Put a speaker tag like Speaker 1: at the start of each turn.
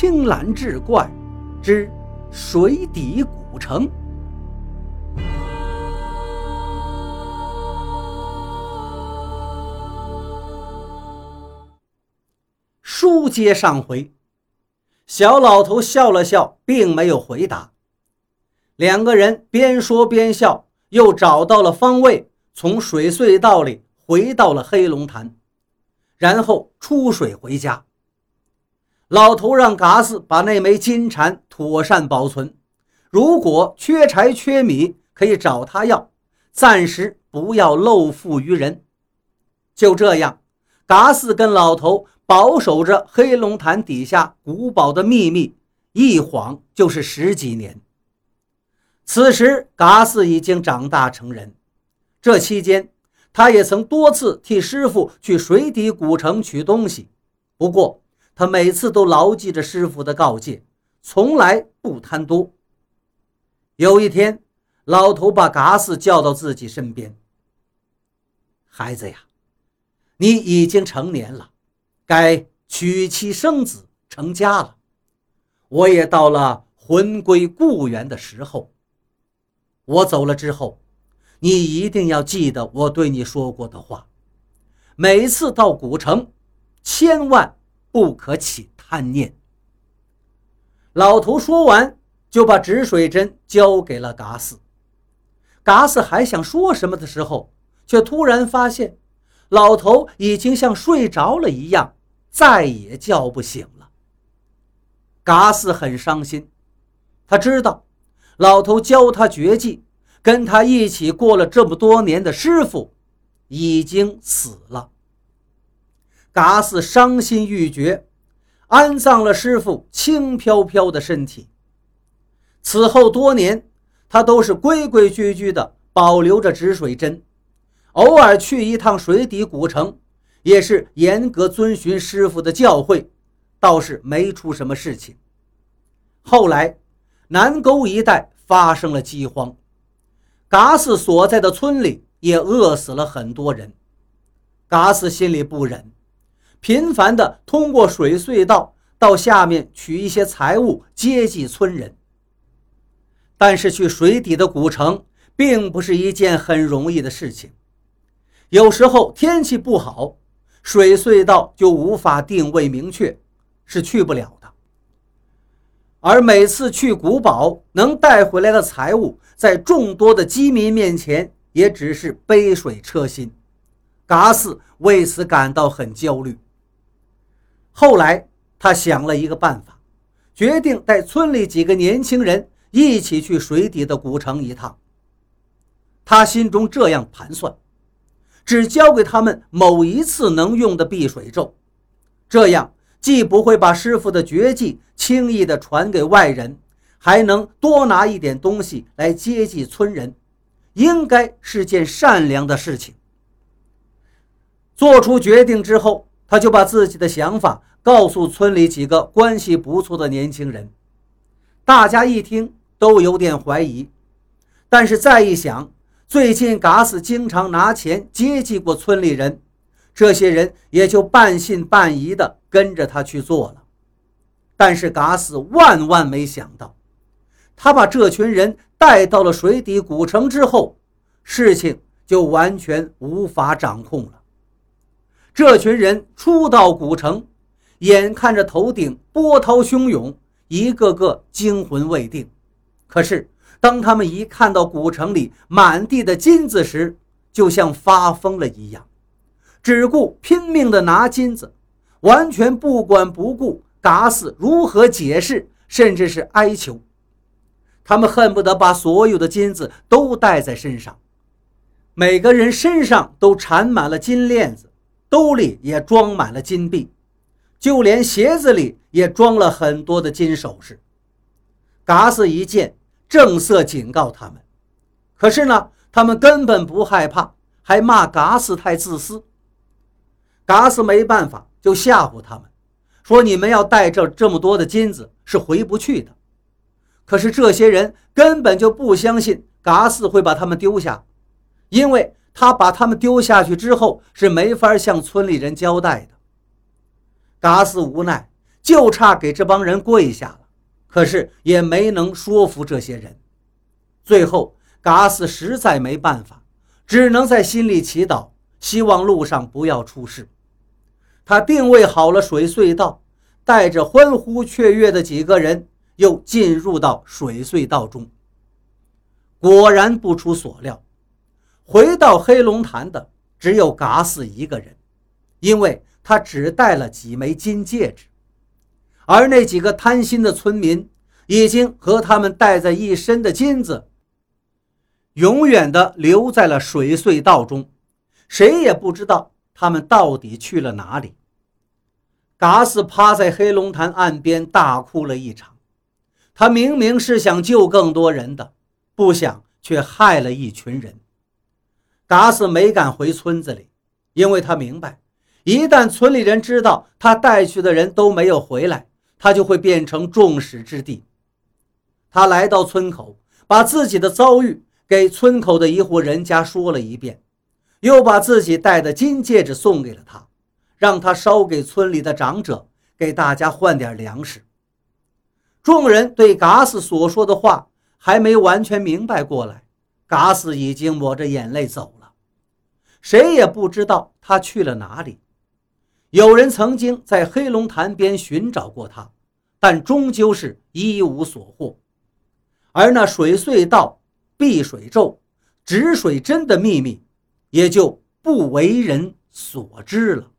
Speaker 1: 青蓝志怪之水底古城。书接上回，小老头笑了笑，并没有回答。两个人边说边笑，又找到了方位，从水隧道里回到了黑龙潭，然后出水回家。老头让嘎斯把那枚金蝉妥善保存，如果缺柴缺米，可以找他要，暂时不要露富于人。就这样，嘎斯跟老头保守着黑龙潭底下古堡的秘密，一晃就是十几年。此时，嘎斯已经长大成人，这期间，他也曾多次替师傅去水底古城取东西，不过。他每次都牢记着师傅的告诫，从来不贪多。有一天，老头把嘎斯叫到自己身边：“孩子呀，你已经成年了，该娶妻生子、成家了。我也到了魂归故园的时候。我走了之后，你一定要记得我对你说过的话。每次到古城，千万……”不可起贪念。老头说完，就把止水针交给了嘎斯。嘎斯还想说什么的时候，却突然发现，老头已经像睡着了一样，再也叫不醒了。嘎斯很伤心，他知道，老头教他绝技，跟他一起过了这么多年的师傅，已经死了。嘎斯伤心欲绝，安葬了师傅轻飘飘的身体。此后多年，他都是规规矩矩的保留着止水针，偶尔去一趟水底古城，也是严格遵循师傅的教诲，倒是没出什么事情。后来，南沟一带发生了饥荒，嘎斯所在的村里也饿死了很多人。嘎斯心里不忍。频繁地通过水隧道到下面取一些财物接济村人，但是去水底的古城并不是一件很容易的事情。有时候天气不好，水隧道就无法定位明确，是去不了的。而每次去古堡能带回来的财物，在众多的饥民面前也只是杯水车薪。嘎斯为此感到很焦虑。后来，他想了一个办法，决定带村里几个年轻人一起去水底的古城一趟。他心中这样盘算：只教给他们某一次能用的避水咒，这样既不会把师傅的绝技轻易地传给外人，还能多拿一点东西来接济村人，应该是件善良的事情。做出决定之后。他就把自己的想法告诉村里几个关系不错的年轻人，大家一听都有点怀疑，但是再一想，最近嘎斯经常拿钱接济过村里人，这些人也就半信半疑的跟着他去做了。但是嘎斯万万没想到，他把这群人带到了水底古城之后，事情就完全无法掌控了。这群人初到古城，眼看着头顶波涛汹涌，一个个惊魂未定。可是，当他们一看到古城里满地的金子时，就像发疯了一样，只顾拼命地拿金子，完全不管不顾嘎斯如何解释，甚至是哀求。他们恨不得把所有的金子都带在身上，每个人身上都缠满了金链子。兜里也装满了金币，就连鞋子里也装了很多的金首饰。嘎斯一见，正色警告他们，可是呢，他们根本不害怕，还骂嘎斯太自私。嘎斯没办法，就吓唬他们，说你们要带着这么多的金子是回不去的。可是这些人根本就不相信嘎斯会把他们丢下，因为。他把他们丢下去之后，是没法向村里人交代的。嘎斯无奈，就差给这帮人跪下了，可是也没能说服这些人。最后，嘎斯实在没办法，只能在心里祈祷，希望路上不要出事。他定位好了水隧道，带着欢呼雀跃的几个人又进入到水隧道中。果然不出所料，回到黑龙潭的只有嘎斯一个人，因为他只带了几枚金戒指，而那几个贪心的村民已经和他们带在一身的金子，永远的留在了水隧道中，谁也不知道他们到底去了哪里。嘎斯趴在黑龙潭岸边大哭了一场，他明明是想救更多人的。不想，却害了一群人。嘎斯没敢回村子里，因为他明白，一旦村里人知道他带去的人都没有回来，他就会变成众矢之的。他来到村口，把自己的遭遇给村口的一户人家说了一遍，又把自己戴的金戒指送给了他，让他捎给村里的长者，给大家换点粮食。众人对嘎斯所说的话。还没完全明白过来，嘎斯已经抹着眼泪走了，谁也不知道他去了哪里。有人曾经在黑龙潭边寻找过他，但终究是一无所获。而那水隧道、避水咒、止水针的秘密，也就不为人所知了。